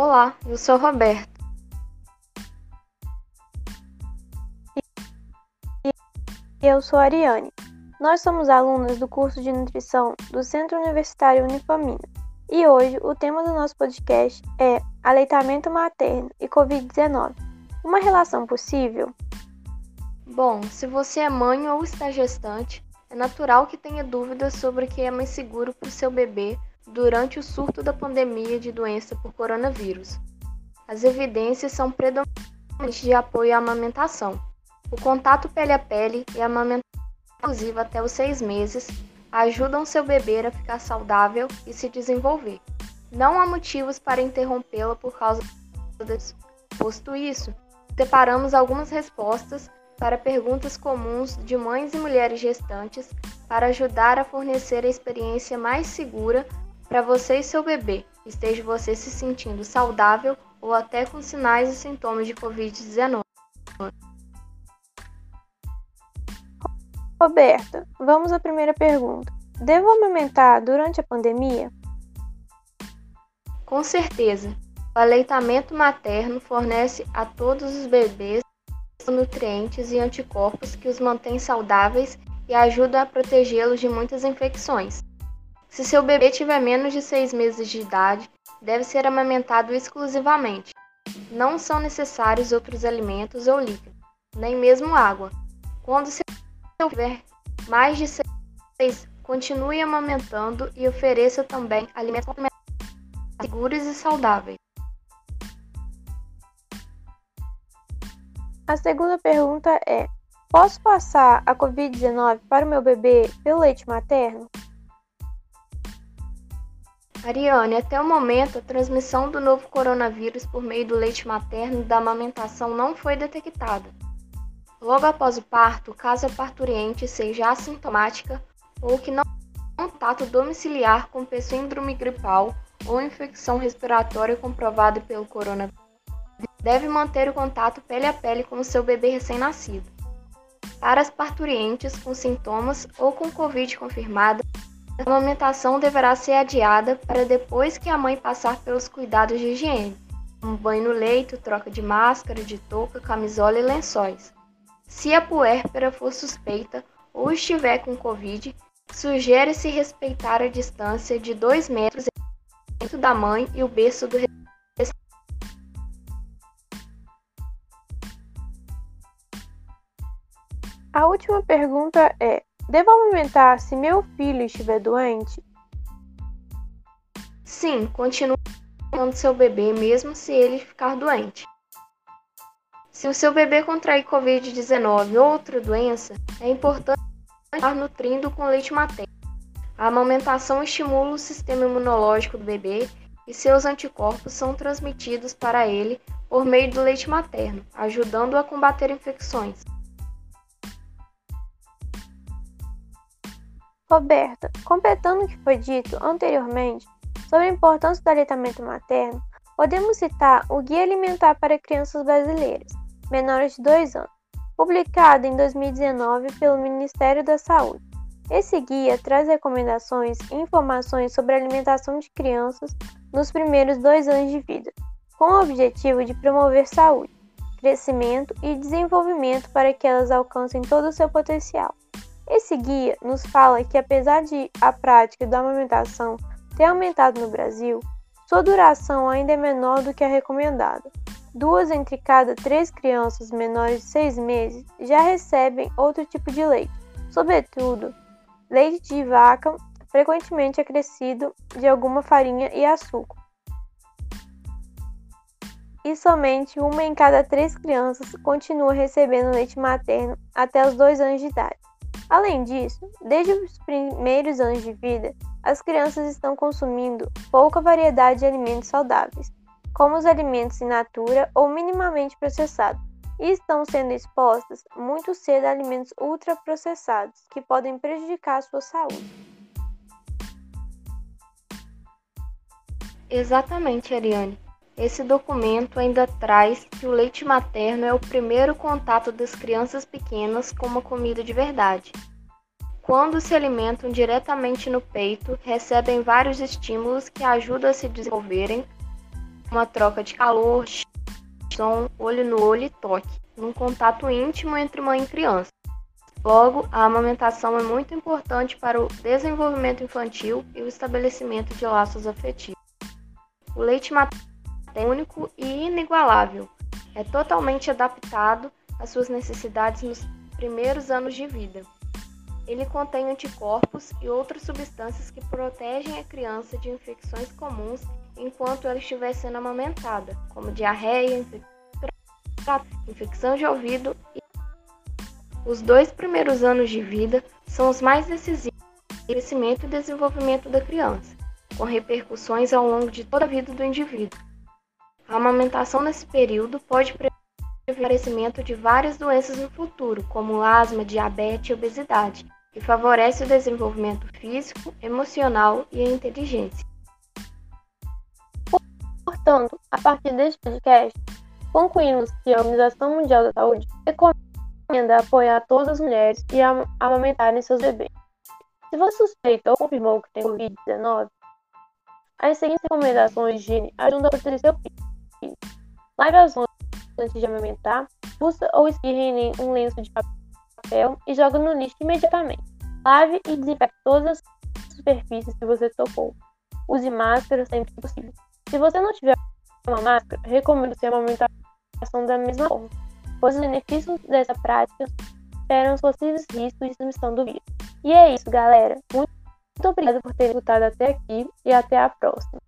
Olá, eu sou Roberto. E eu sou Ariane. Nós somos alunas do curso de nutrição do Centro Universitário Unifamina. E hoje o tema do nosso podcast é aleitamento materno e Covid-19. Uma relação possível? Bom, se você é mãe ou está gestante, é natural que tenha dúvidas sobre o que é mais seguro para o seu bebê durante o surto da pandemia de doença por coronavírus. As evidências são predominantemente de apoio à amamentação. O contato pele a pele e a amamentação exclusiva até os seis meses ajudam seu bebê a ficar saudável e se desenvolver. Não há motivos para interrompê-la por causa disso. Posto isso, separamos algumas respostas para perguntas comuns de mães e mulheres gestantes para ajudar a fornecer a experiência mais segura para você e seu bebê, esteja você se sentindo saudável ou até com sinais e sintomas de Covid-19. Roberta, vamos à primeira pergunta. Devo amamentar durante a pandemia? Com certeza. O aleitamento materno fornece a todos os bebês nutrientes e anticorpos que os mantêm saudáveis e ajudam a protegê-los de muitas infecções. Se seu bebê tiver menos de 6 meses de idade, deve ser amamentado exclusivamente. Não são necessários outros alimentos ou líquidos, nem mesmo água. Quando seu tiver mais de 6 meses, continue amamentando e ofereça também alimentos seguros e saudáveis. A segunda pergunta é: Posso passar a Covid-19 para o meu bebê pelo leite materno? Ariane, até o momento, a transmissão do novo coronavírus por meio do leite materno e da amamentação não foi detectada. Logo após o parto, caso a parturiente seja assintomática ou que não tenha contato domiciliar com síndrome gripal ou infecção respiratória comprovada pelo coronavírus, deve manter o contato pele a pele com o seu bebê recém-nascido. Para as parturientes com sintomas ou com Covid confirmada, a amamentação deverá ser adiada para depois que a mãe passar pelos cuidados de higiene, como banho no leito, troca de máscara, de touca, camisola e lençóis. Se a puérpera for suspeita ou estiver com Covid, sugere-se respeitar a distância de 2 metros entre da mãe e o berço do A última pergunta é: Devo amamentar se meu filho estiver doente? Sim, continue amamentando seu bebê mesmo se ele ficar doente. Se o seu bebê contrair Covid-19 ou outra doença, é importante estar nutrindo com leite materno. A amamentação estimula o sistema imunológico do bebê e seus anticorpos são transmitidos para ele por meio do leite materno, ajudando a combater infecções. Roberta, completando o que foi dito anteriormente sobre a importância do aleitamento materno, podemos citar o Guia Alimentar para Crianças Brasileiras, menores de 2 anos, publicado em 2019 pelo Ministério da Saúde. Esse guia traz recomendações e informações sobre a alimentação de crianças nos primeiros dois anos de vida, com o objetivo de promover saúde, crescimento e desenvolvimento para que elas alcancem todo o seu potencial. Esse guia nos fala que, apesar de a prática da amamentação ter aumentado no Brasil, sua duração ainda é menor do que a recomendada. Duas entre cada três crianças menores de seis meses já recebem outro tipo de leite, sobretudo leite de vaca, frequentemente acrescido de alguma farinha e açúcar. E somente uma em cada três crianças continua recebendo leite materno até os dois anos de idade. Além disso, desde os primeiros anos de vida, as crianças estão consumindo pouca variedade de alimentos saudáveis, como os alimentos in natura ou minimamente processados, e estão sendo expostas muito cedo a alimentos ultraprocessados, que podem prejudicar a sua saúde. Exatamente, Ariane. Esse documento ainda traz que o leite materno é o primeiro contato das crianças pequenas com uma comida de verdade. Quando se alimentam diretamente no peito, recebem vários estímulos que ajudam a se desenvolverem uma troca de calor, som, olho no olho e toque, num contato íntimo entre mãe e criança. Logo, a amamentação é muito importante para o desenvolvimento infantil e o estabelecimento de laços afetivos. O leite materno único e inigualável. É totalmente adaptado às suas necessidades nos primeiros anos de vida. Ele contém anticorpos e outras substâncias que protegem a criança de infecções comuns enquanto ela estiver sendo amamentada, como diarreia, infecção de ouvido e os dois primeiros anos de vida são os mais decisivos no crescimento e desenvolvimento da criança, com repercussões ao longo de toda a vida do indivíduo. A amamentação nesse período pode prevenir o aparecimento de várias doenças no futuro, como asma, diabetes e obesidade, e favorece o desenvolvimento físico, emocional e a inteligência. Portanto, a partir deste podcast, concluímos que a Organização Mundial da Saúde recomenda apoiar todas as mulheres e amamentarem seus bebês. Se você suspeita ou confirmou que tem Covid-19, as seguintes recomendações de higiene ajudam a proteger seu filho. Lave as mãos antes de amamentar, usa ou espirre em um lenço de papel e joga no lixo imediatamente. Lave e desinfecte todas as superfícies que você tocou. Use máscara sempre que possível. Se você não tiver uma máscara, recomendo-se a amamentação da mesma forma, pois os benefícios dessa prática superam os possíveis riscos de transmissão do vírus. E é isso, galera. Muito, muito obrigada por ter escutado até aqui e até a próxima.